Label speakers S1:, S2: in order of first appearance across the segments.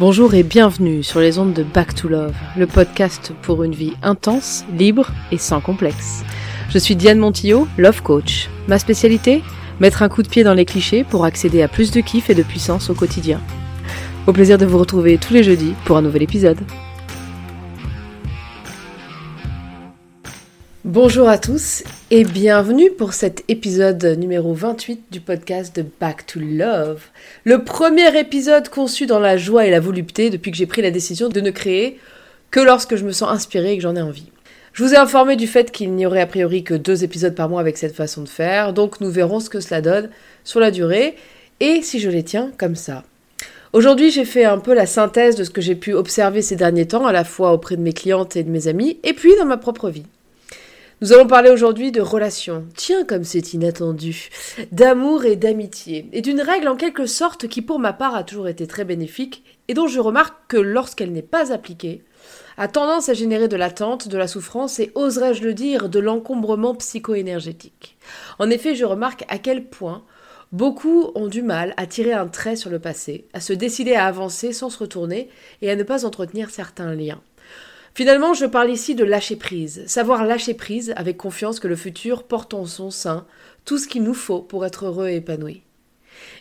S1: Bonjour et bienvenue sur les ondes de Back to Love, le podcast pour une vie intense, libre et sans complexe. Je suis Diane Montillo, Love Coach. Ma spécialité Mettre un coup de pied dans les clichés pour accéder à plus de kiff et de puissance au quotidien. Au plaisir de vous retrouver tous les jeudis pour un nouvel épisode. Bonjour à tous et bienvenue pour cet épisode numéro 28 du podcast de Back to Love. Le premier épisode conçu dans la joie et la volupté depuis que j'ai pris la décision de ne créer que lorsque je me sens inspirée et que j'en ai envie. Je vous ai informé du fait qu'il n'y aurait a priori que deux épisodes par mois avec cette façon de faire, donc nous verrons ce que cela donne sur la durée et si je les tiens comme ça. Aujourd'hui, j'ai fait un peu la synthèse de ce que j'ai pu observer ces derniers temps, à la fois auprès de mes clientes et de mes amis, et puis dans ma propre vie. Nous allons parler aujourd'hui de relations, tiens comme c'est inattendu, d'amour et d'amitié, et d'une règle en quelque sorte qui pour ma part a toujours été très bénéfique, et dont je remarque que lorsqu'elle n'est pas appliquée, a tendance à générer de l'attente, de la souffrance et, oserais-je le dire, de l'encombrement psycho-énergétique. En effet, je remarque à quel point beaucoup ont du mal à tirer un trait sur le passé, à se décider à avancer sans se retourner et à ne pas entretenir certains liens. Finalement, je parle ici de lâcher prise, savoir lâcher prise avec confiance que le futur porte en son sein tout ce qu'il nous faut pour être heureux et épanoui.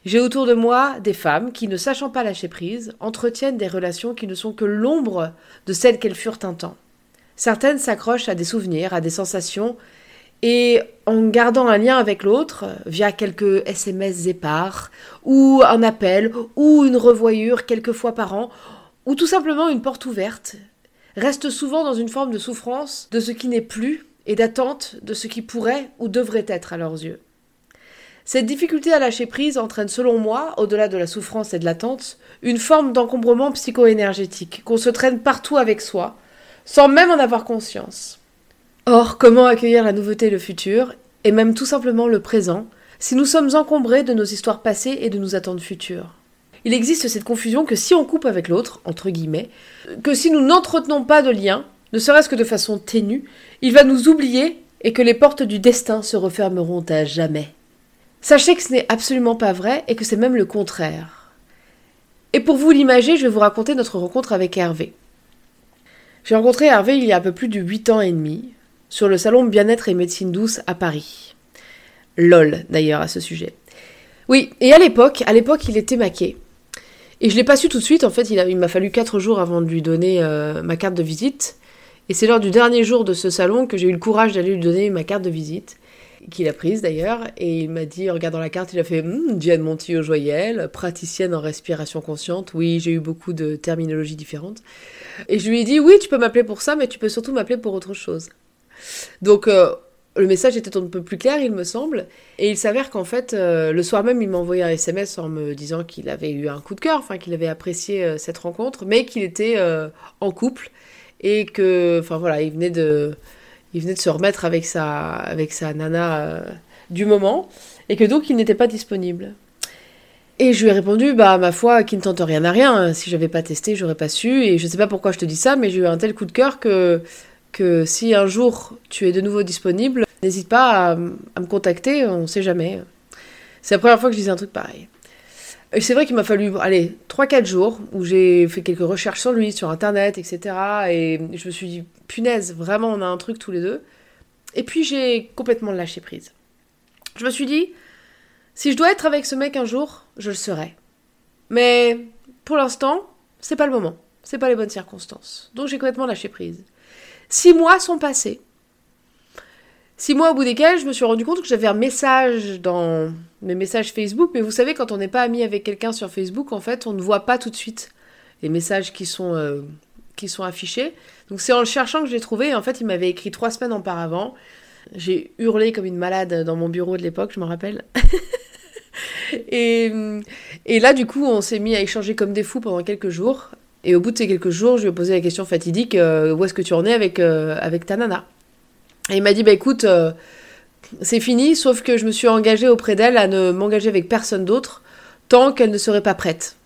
S1: J'ai autour de moi des femmes qui, ne sachant pas lâcher prise, entretiennent des relations qui ne sont que l'ombre de celles qu'elles furent un temps. Certaines s'accrochent à des souvenirs, à des sensations, et en gardant un lien avec l'autre, via quelques SMS épars, ou un appel, ou une revoyure quelques fois par an, ou tout simplement une porte ouverte, reste souvent dans une forme de souffrance de ce qui n'est plus et d'attente de ce qui pourrait ou devrait être à leurs yeux. Cette difficulté à lâcher prise entraîne selon moi, au-delà de la souffrance et de l'attente, une forme d'encombrement psycho-énergétique, qu'on se traîne partout avec soi, sans même en avoir conscience. Or, comment accueillir la nouveauté et le futur, et même tout simplement le présent, si nous sommes encombrés de nos histoires passées et de nos attentes futures? Il existe cette confusion que si on coupe avec l'autre, entre guillemets, que si nous n'entretenons pas de lien, ne serait-ce que de façon ténue, il va nous oublier et que les portes du destin se refermeront à jamais. Sachez que ce n'est absolument pas vrai et que c'est même le contraire. Et pour vous l'imager, je vais vous raconter notre rencontre avec Hervé. J'ai rencontré Hervé il y a un peu plus de 8 ans et demi, sur le salon Bien-être et Médecine Douce à Paris. LOL d'ailleurs à ce sujet. Oui, et à l'époque, à l'époque il était maqué. Et je l'ai pas su tout de suite, en fait, il, m'a fallu 4 jours avant de lui donner euh, ma carte de visite. Et c'est lors du dernier jour de ce salon que j'ai eu le courage d'aller lui donner ma carte de visite, qu'il a prise d'ailleurs, et il m'a dit, en regardant la carte, il a fait hm, Diane Montillo Joyelle, praticienne en respiration consciente. Oui, j'ai eu beaucoup de terminologies différentes. Et je lui ai dit Oui, tu peux m'appeler pour ça, mais tu peux surtout m'appeler pour autre chose. Donc, euh, le message était un peu plus clair, il me semble. Et il s'avère qu'en fait, euh, le soir même, il m'a envoyé un SMS en me disant qu'il avait eu un coup de cœur, qu'il avait apprécié euh, cette rencontre, mais qu'il était euh, en couple et que, enfin voilà, il venait de, il venait de se remettre avec sa, avec sa nana du moment et que donc il n'était pas disponible. Et je lui ai répondu, bah ma foi, qui ne tente rien à rien. Si j'avais pas testé, j'aurais pas su. Et je sais pas pourquoi je te dis ça, mais j'ai eu un tel coup de cœur que si un jour tu es de nouveau disponible, n'hésite pas à, me contacter, on ne sait jamais. C'est la première fois que je disais un truc pareil. Et c'est vrai qu'il m'a fallu, allez, 3-4 jours où j'ai fait quelques recherches sur lui, sur internet, etc. Et je me suis dit, punaise, vraiment, on a un truc tous les deux. Et puis j'ai complètement lâché prise. Je me suis dit, si je dois être avec ce mec un jour, je le serai. Mais pour l'instant, c'est pas le moment. C'est pas les bonnes circonstances. Donc j'ai complètement lâché prise. Six mois sont passés. Six mois au bout desquels je me suis rendu compte que j'avais un message dans mes messages Facebook, mais vous savez, quand on n'est pas ami avec quelqu'un sur Facebook, en fait, on ne voit pas tout de suite les messages qui sont, euh, qui sont affichés. Donc c'est en le cherchant que je l'ai trouvé, en fait, il m'avait écrit trois semaines auparavant. J'ai hurlé comme une malade dans mon bureau de l'époque, je me rappelle. et, et là, du coup, on s'est mis à échanger comme des fous pendant quelques jours. Et au bout de ces quelques jours, je lui ai posé la question fatidique euh, où est-ce que tu en es avec, euh, avec ta nana? Et il m'a dit bah écoute, euh, c'est fini, sauf que je me suis engagée auprès d'elle à ne m'engager avec personne d'autre tant qu'elle ne serait pas prête.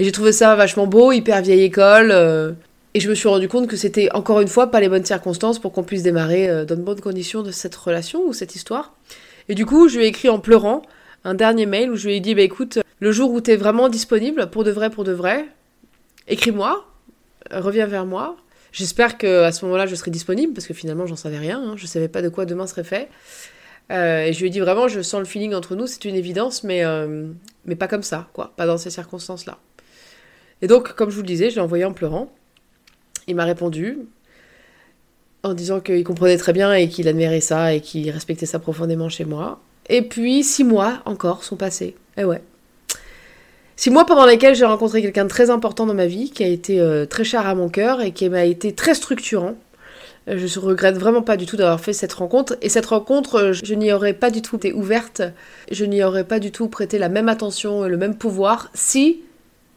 S1: Et j'ai trouvé ça vachement beau, hyper vieille école. et je me suis rendu compte que c'était encore une fois pas les bonnes circonstances pour qu'on puisse démarrer dans de bonnes conditions de cette relation ou cette histoire. Et du coup, je lui ai écrit en pleurant un dernier mail où je lui ai dit bah écoute, le jour où tu es vraiment disponible, pour de vrai, pour de vrai, écris-moi, reviens vers moi. J'espère que à ce moment-là, je serai disponible parce que finalement, j'en savais rien. Hein. Je savais pas de quoi demain serait fait. Euh, et je lui ai dit vraiment, je sens le feeling entre nous, c'est une évidence, mais, euh, mais pas comme ça, quoi. Pas dans ces circonstances-là. Et donc, comme je vous le disais, je l'ai envoyé en pleurant. Il m'a répondu en disant qu'il comprenait très bien et qu'il admirait ça et qu'il respectait ça profondément chez moi. Et puis, six mois encore sont passés. Et ouais. Six mois pendant lesquels j'ai rencontré quelqu'un de très important dans ma vie, qui a été euh, très cher à mon cœur et qui m'a été très structurant. Euh, je ne regrette vraiment pas du tout d'avoir fait cette rencontre. Et cette rencontre, euh, je n'y aurais pas du tout été ouverte, je n'y aurais pas du tout prêté la même attention et le même pouvoir si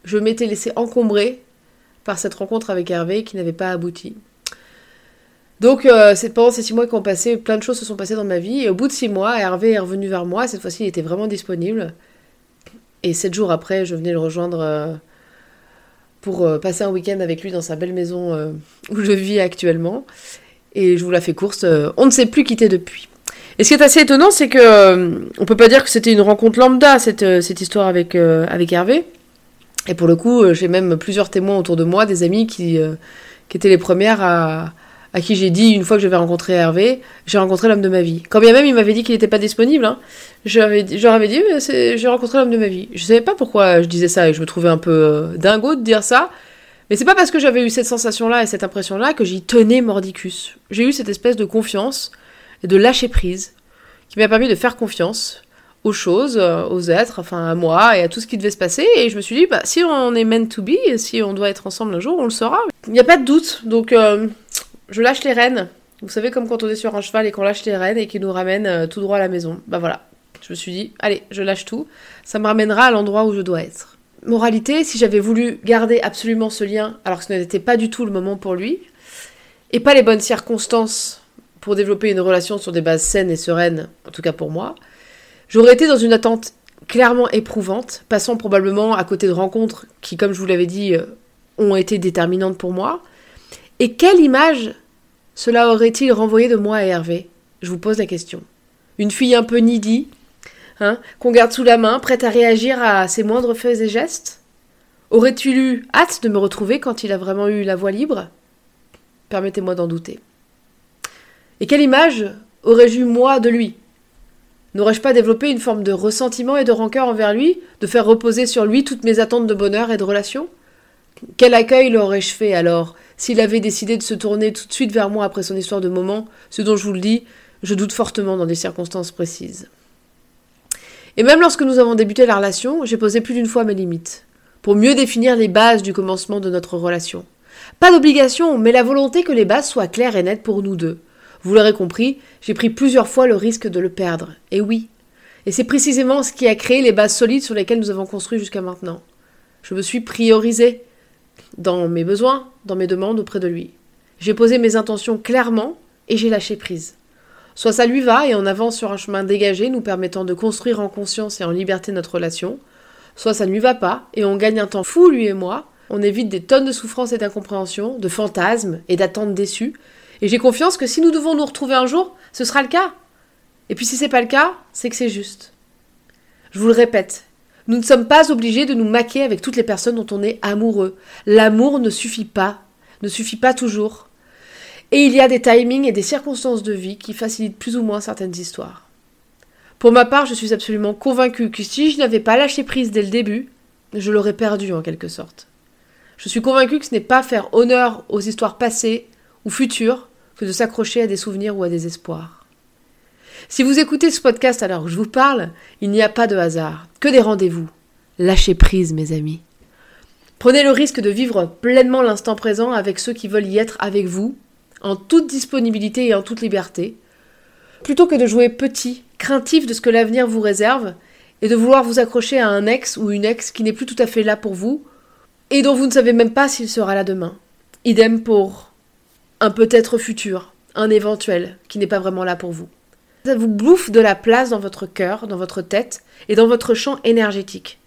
S1: je m'étais laissé encombrer par cette rencontre avec Hervé qui n'avait pas abouti. Donc, c'est pendant ces six mois qu'on passé, plein de choses se sont passées dans ma vie. Et au bout de six mois, Hervé est revenu vers moi. Cette fois-ci, il était vraiment disponible. Et sept jours après, je venais le rejoindre euh, pour euh, passer un week-end avec lui dans sa belle maison euh, où je vis actuellement. Et je vous la fais course, on ne s'est plus quitté depuis. Et ce qui est assez étonnant, c'est que on peut pas dire que c'était une rencontre lambda cette, cette histoire avec, avec Hervé. Et pour le coup, j'ai même plusieurs témoins autour de moi, des amis qui, qui étaient les premières à, à qui j'ai dit une fois que j'avais rencontré Hervé, j'ai rencontré l'homme de ma vie. Quand bien même il m'avait dit qu'il n'était pas disponible, hein, je leur avais dit, j'ai rencontré l'homme de ma vie. Je savais pas pourquoi je disais ça et je me trouvais un peu euh, dingo de dire ça. Mais c'est pas parce que j'avais eu cette sensation-là et cette impression-là que j'y tenais mordicus. J'ai eu cette espèce de confiance et de lâcher prise qui m'a permis de faire confiance aux choses, euh, aux êtres, enfin à moi et à tout ce qui devait se passer. Et je me suis dit, bah, si on est meant to be, si on doit être ensemble un jour, on le saura. Il n'y a pas de doute. Donc, euh, je lâche les rênes. Vous savez, comme quand on est sur un cheval et qu'on lâche les rênes et qu'il nous ramène euh, tout droit à la maison. Bah voilà. Je me suis dit, allez, je lâche tout. Ça me ramènera à l'endroit où je dois être. Moralité, si j'avais voulu garder absolument ce lien, alors que ce n'était pas du tout le moment pour lui, et pas les bonnes circonstances pour développer une relation sur des bases saines et sereines, en tout cas pour moi, j'aurais été dans une attente clairement éprouvante, passant probablement à côté de rencontres qui, comme je vous l'avais dit, euh, ont été déterminantes pour moi, et quelle image cela aurait-il renvoyé de moi à Hervé? Je vous pose la question. Une fille un peu needy, hein, qu'on garde sous la main, prête à réagir à ses moindres faits et gestes? Aurais-tu eu hâte de me retrouver quand il a vraiment eu la voix libre? Permettez-moi d'en douter. Et quelle image aurais-je eu moi de lui? N'aurais-je pas développé une forme de ressentiment et de rancœur envers lui, de faire reposer sur lui toutes mes attentes de bonheur et de relation? Quel accueil l'aurais-je fait alors s'il avait décidé de se tourner tout de suite vers moi après son histoire de moment, ce dont je vous le dis, je doute fortement dans des circonstances précises. Et même lorsque nous avons débuté la relation, j'ai posé plus d'une fois mes limites, pour mieux définir les bases du commencement de notre relation. Pas d'obligation, mais la volonté que les bases soient claires et nettes pour nous deux. Vous l'aurez compris, j'ai pris plusieurs fois le risque de le perdre. Et oui. Et c'est précisément ce qui a créé les bases solides sur lesquelles nous avons construit jusqu'à maintenant. Je me suis priorisée, dans mes besoins, dans mes demandes auprès de lui. J'ai posé mes intentions clairement et j'ai lâché prise. Soit ça lui va et on avance sur un chemin dégagé nous permettant de construire en conscience et en liberté notre relation, soit ça ne lui va pas et on gagne un temps fou, lui et moi, on évite des tonnes de souffrances et d'incompréhension, de fantasmes et d'attentes déçues, et j'ai confiance que si nous devons nous retrouver un jour, ce sera le cas. Et puis si c'est pas le cas, c'est que c'est juste. Je vous le répète, nous ne sommes pas obligés de nous maquer avec toutes les personnes dont on est amoureux. L'amour ne suffit pas, ne suffit pas toujours. Et il y a des timings et des circonstances de vie qui facilitent plus ou moins certaines histoires. Pour ma part, je suis absolument convaincue que si je n'avais pas lâché prise dès le début, je l'aurais perdu en quelque sorte. Je suis convaincue que ce n'est pas faire honneur aux histoires passées ou futures que de s'accrocher à des souvenirs ou à des espoirs. Si vous écoutez ce podcast alors que je vous parle, il n'y a pas de hasard, que des rendez-vous. Lâchez prise, mes amis. Prenez le risque de vivre pleinement l'instant présent avec ceux qui veulent y être avec vous, en toute disponibilité et en toute liberté, plutôt que de jouer petit, craintif de ce que l'avenir vous réserve, et de vouloir vous accrocher à un ex ou une ex qui n'est plus tout à fait là pour vous, et dont vous ne savez même pas s'il sera là demain. Idem pour un peut-être futur, un éventuel, qui n'est pas vraiment là pour vous. Ça vous bouffe de la place dans votre cœur, dans votre tête et dans votre champ énergétique.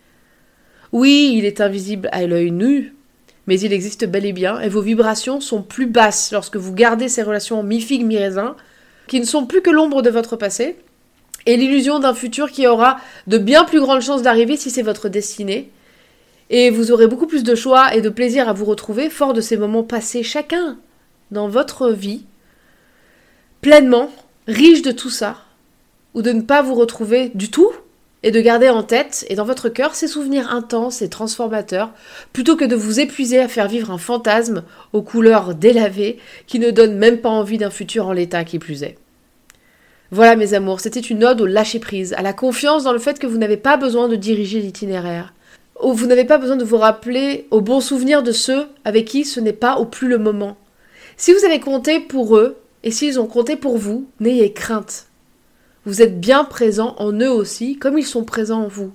S1: Oui, il est invisible à l'œil nu, mais il existe bel et bien, et vos vibrations sont plus basses lorsque vous gardez ces relations mi-figue, mi-raisin, qui ne sont plus que l'ombre de votre passé, et l'illusion d'un futur qui aura de bien plus grandes chances d'arriver si c'est votre destinée, Et vous aurez beaucoup plus de choix et de plaisir à vous retrouver fort de ces moments passés chacun dans votre vie, pleinement, riche de tout ça, ou de ne pas vous retrouver du tout et de garder en tête et dans votre cœur ces souvenirs intenses et transformateurs, plutôt que de vous épuiser à faire vivre un fantasme aux couleurs délavées qui ne donne même pas envie d'un futur en l'état qui plus est. Voilà mes amours, c'était une ode au lâcher-prise, à la confiance dans le fait que vous n'avez pas besoin de diriger l'itinéraire. Vous n'avez pas besoin de vous rappeler aux bons souvenirs de ceux avec qui ce n'est pas au plus le moment. Si vous avez compté pour eux, et s'ils ont compté pour vous, n'ayez crainte. Vous êtes bien présent en eux aussi, comme ils sont présents en vous.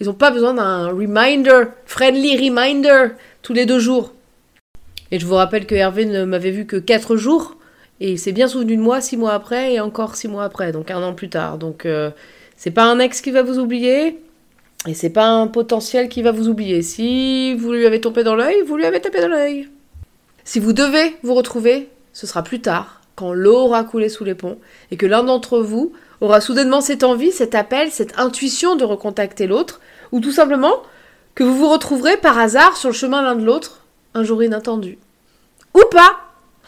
S1: Ils n'ont pas besoin d'un reminder, friendly reminder, tous les deux jours. Et je vous rappelle que Hervé ne m'avait vu que quatre jours, et il s'est bien souvenu de moi six mois après, et encore six mois après, donc un an plus tard. Donc euh, c'est pas un ex qui va vous oublier, et c'est pas un potentiel qui va vous oublier. Si vous lui avez tombé dans l'œil, vous lui avez tapé dans l'œil. Si vous devez vous retrouver, ce sera plus tard, quand l'eau aura coulé sous les ponts, et que l'un d'entre vous aura soudainement cette envie, cet appel, cette intuition de recontacter l'autre, ou tout simplement que vous vous retrouverez par hasard sur le chemin l'un de l'autre un jour inattendu. Ou pas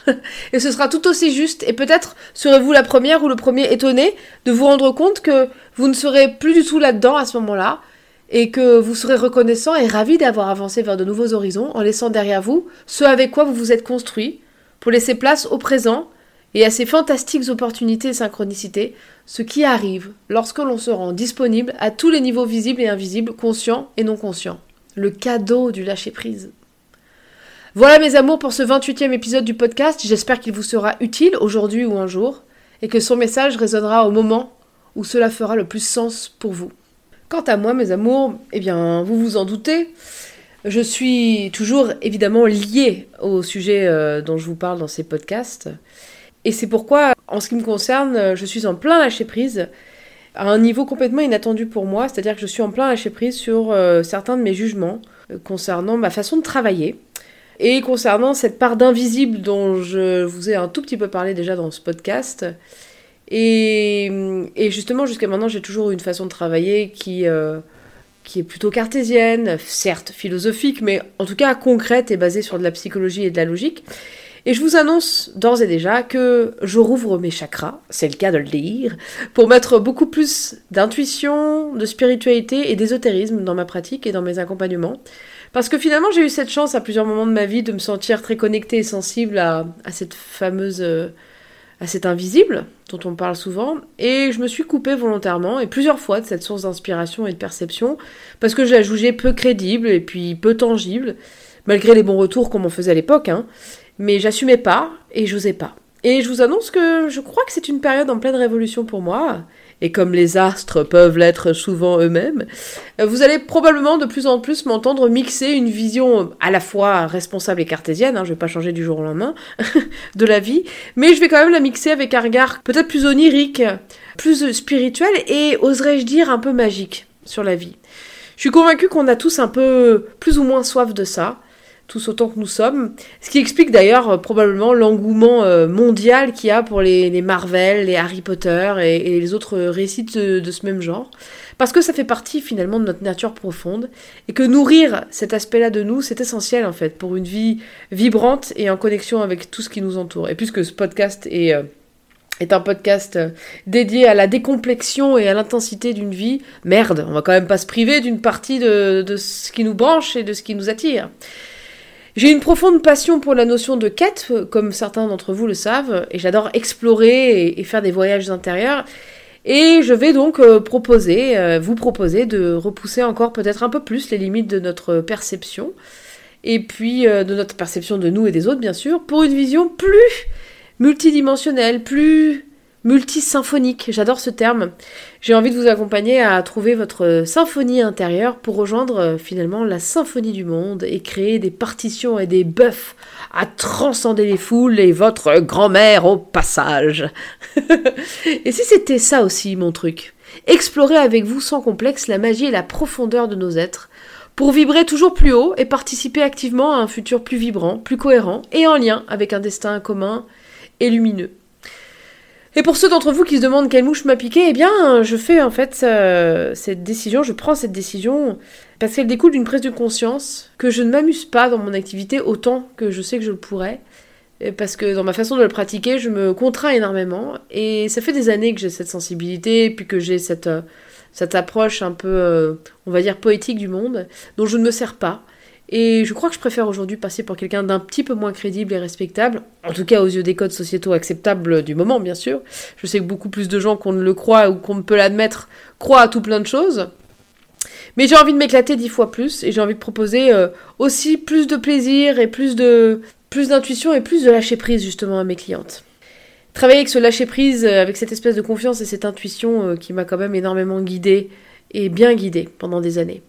S1: Et ce sera tout aussi juste, et peut-être serez-vous la première ou le premier étonné de vous rendre compte que vous ne serez plus du tout là-dedans à ce moment-là, et que vous serez reconnaissant et ravi d'avoir avancé vers de nouveaux horizons en laissant derrière vous ce avec quoi vous vous êtes construit, pour laisser place au présent et à ces fantastiques opportunités et synchronicités, ce qui arrive lorsque l'on se rend disponible à tous les niveaux visibles et invisibles, conscients et non conscients. Le cadeau du lâcher-prise. Voilà mes amours pour ce 28e épisode du podcast, j'espère qu'il vous sera utile aujourd'hui ou un jour, et que son message résonnera au moment où cela fera le plus sens pour vous. Quant à moi, mes amours, eh bien, vous vous en doutez, je suis toujours évidemment liée au sujet euh, dont je vous parle dans ces podcasts. Et c'est pourquoi, en ce qui me concerne, je suis en plein lâcher prise à un niveau complètement inattendu pour moi, c'est-à-dire que je suis en plein lâcher prise sur euh, certains de mes jugements euh, concernant ma façon de travailler et concernant cette part d'invisible dont je vous ai un tout petit peu parlé déjà dans ce podcast. Et, justement, jusqu'à maintenant, j'ai toujours une façon de travailler qui, euh, qui est plutôt cartésienne, certes philosophique, mais en tout cas concrète et basée sur de la psychologie et de la logique. Et je vous annonce d'ores et déjà que je rouvre mes chakras, c'est le cas de le dire, pour mettre beaucoup plus d'intuition, de spiritualité et d'ésotérisme dans ma pratique et dans mes accompagnements. Parce que finalement, j'ai eu cette chance à plusieurs moments de ma vie de me sentir très connectée et sensible à, cette fameuse. Euh, à cet invisible dont on parle souvent, et je me suis coupée volontairement et plusieurs fois de cette source d'inspiration et de perception, parce que je la jugeais peu crédible et puis peu tangible, malgré les bons retours qu'on m'en faisait à l'époque, hein mais j'assumais pas et j'osais pas. Et je vous annonce que je crois que c'est une période en pleine révolution pour moi, et comme les astres peuvent l'être souvent eux-mêmes, vous allez probablement de plus en plus m'entendre mixer une vision à la fois responsable et cartésienne, hein, je vais pas changer du jour au lendemain, de la vie, mais je vais quand même la mixer avec un regard peut-être plus onirique, plus spirituel et oserais-je dire un peu magique sur la vie. Je suis convaincue qu'on a tous un peu plus ou moins soif de ça, tous autant que nous sommes. Ce qui explique d'ailleurs euh, probablement l'engouement euh, mondial qu'il y a pour les, Marvel, les Harry Potter et, les autres récits de, ce même genre. Parce que ça fait partie finalement de notre nature profonde et que nourrir cet aspect-là de nous, c'est essentiel en fait pour une vie vibrante et en connexion avec tout ce qui nous entoure. Et puisque ce podcast est... Euh, est un podcast dédié à la décomplexion et à l'intensité d'une vie, merde, on va quand même pas se priver d'une partie de, de ce qui nous branche et de ce qui nous attire. J'ai une profonde passion pour la notion de quête, comme certains d'entre vous le savent, et j'adore explorer et, faire des voyages intérieurs. Et je vais donc euh, proposer, euh, vous proposer de repousser encore peut-être un peu plus les limites de notre perception, et puis euh, de notre perception de nous et des autres, bien sûr, pour une vision plus multidimensionnelle, plus multisymphonique. J'adore ce terme. J'ai envie de vous accompagner à trouver votre symphonie intérieure pour rejoindre euh, finalement la symphonie du monde et créer des partitions et des buffs à transcender les foules et votre grand-mère au passage. et si c'était ça aussi mon truc? Explorer avec vous sans complexe la magie et la profondeur de nos êtres pour vibrer toujours plus haut et participer activement à un futur plus vibrant, plus cohérent et en lien avec un destin commun et lumineux. Et pour ceux d'entre vous qui se demandent quelle mouche m'a piqué, eh bien, je fais en fait euh, cette décision, je prends cette décision parce qu'elle découle d'une prise de conscience que je ne m'amuse pas dans mon activité autant que je sais que je le pourrais. Parce que dans ma façon de le pratiquer, je me contrains énormément. Et ça fait des années que j'ai cette sensibilité, puis que j'ai cette, euh, cette approche un peu, euh, on va dire, poétique du monde, dont je ne me sers pas. Et je crois que je préfère aujourd'hui passer pour quelqu'un d'un petit peu moins crédible et respectable, en tout cas aux yeux des codes sociétaux acceptables du moment, bien sûr. Je sais que beaucoup plus de gens qu'on ne le croit ou qu'on ne peut l'admettre croient à tout plein de choses. Mais j'ai envie de m'éclater dix fois plus et j'ai envie de proposer euh, aussi plus de plaisir et plus de plus d'intuition et plus de lâcher prise justement à mes clientes. Travailler avec ce lâcher prise, euh, avec cette espèce de confiance et cette intuition euh, qui m'a quand même énormément guidée et bien guidée pendant des années.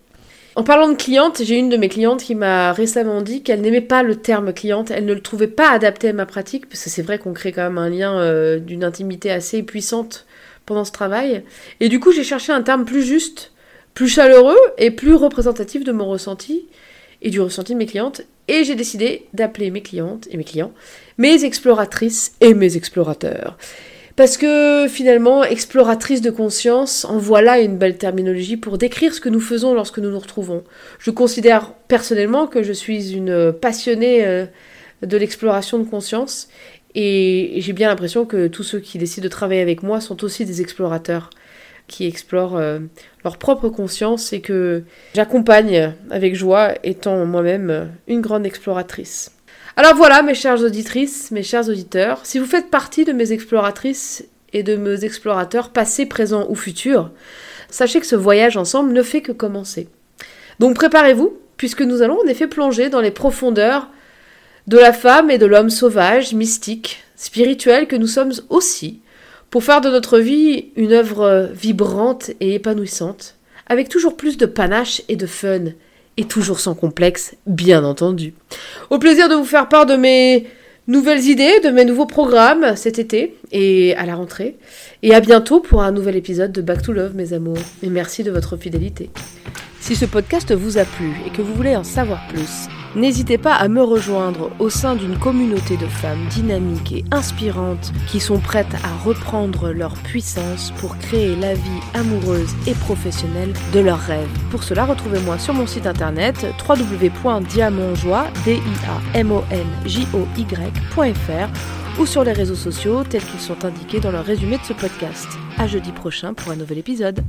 S1: En parlant de cliente, j'ai une de mes clientes qui m'a récemment dit qu'elle n'aimait pas le terme cliente, elle ne le trouvait pas adapté à ma pratique, parce que c'est vrai qu'on crée quand même un lien euh, d'une intimité assez puissante pendant ce travail. Et du coup, j'ai cherché un terme plus juste, plus chaleureux et plus représentatif de mon ressenti et du ressenti de mes clientes. Et j'ai décidé d'appeler mes clientes et mes clients mes exploratrices et mes explorateurs. Parce que finalement, exploratrice de conscience, en voilà une belle terminologie pour décrire ce que nous faisons lorsque nous nous retrouvons. Je considère personnellement que je suis une passionnée euh, de l'exploration de conscience et j'ai bien l'impression que tous ceux qui décident de travailler avec moi sont aussi des explorateurs qui explorent euh, leur propre conscience et que j'accompagne avec joie étant moi-même une grande exploratrice. Alors voilà, mes chères auditrices, mes chers auditeurs, si vous faites partie de mes exploratrices et de mes explorateurs passés, présents ou futurs, sachez que ce voyage ensemble ne fait que commencer. Donc préparez-vous, puisque nous allons en effet plonger dans les profondeurs de la femme et de l'homme sauvage, mystique, spirituel que nous sommes aussi, pour faire de notre vie une œuvre vibrante et épanouissante, avec toujours plus de panache et de fun, et toujours sans complexe, bien entendu. Au plaisir de vous faire part de mes nouvelles idées, de mes nouveaux programmes cet été et à la rentrée. Et à bientôt pour un nouvel épisode de Back to Love, mes amours. Et merci de votre fidélité. Si ce podcast vous a plu et que vous voulez en savoir plus, N'hésitez pas à me rejoindre au sein d'une communauté de femmes dynamiques et inspirantes qui sont prêtes à reprendre leur puissance pour créer la vie amoureuse et professionnelle de leurs rêves. Pour cela, retrouvez-moi sur mon site internet www.diamantjoie.fr ou sur les réseaux sociaux tels qu'ils sont indiqués dans le résumé de ce podcast. À jeudi prochain pour un nouvel épisode.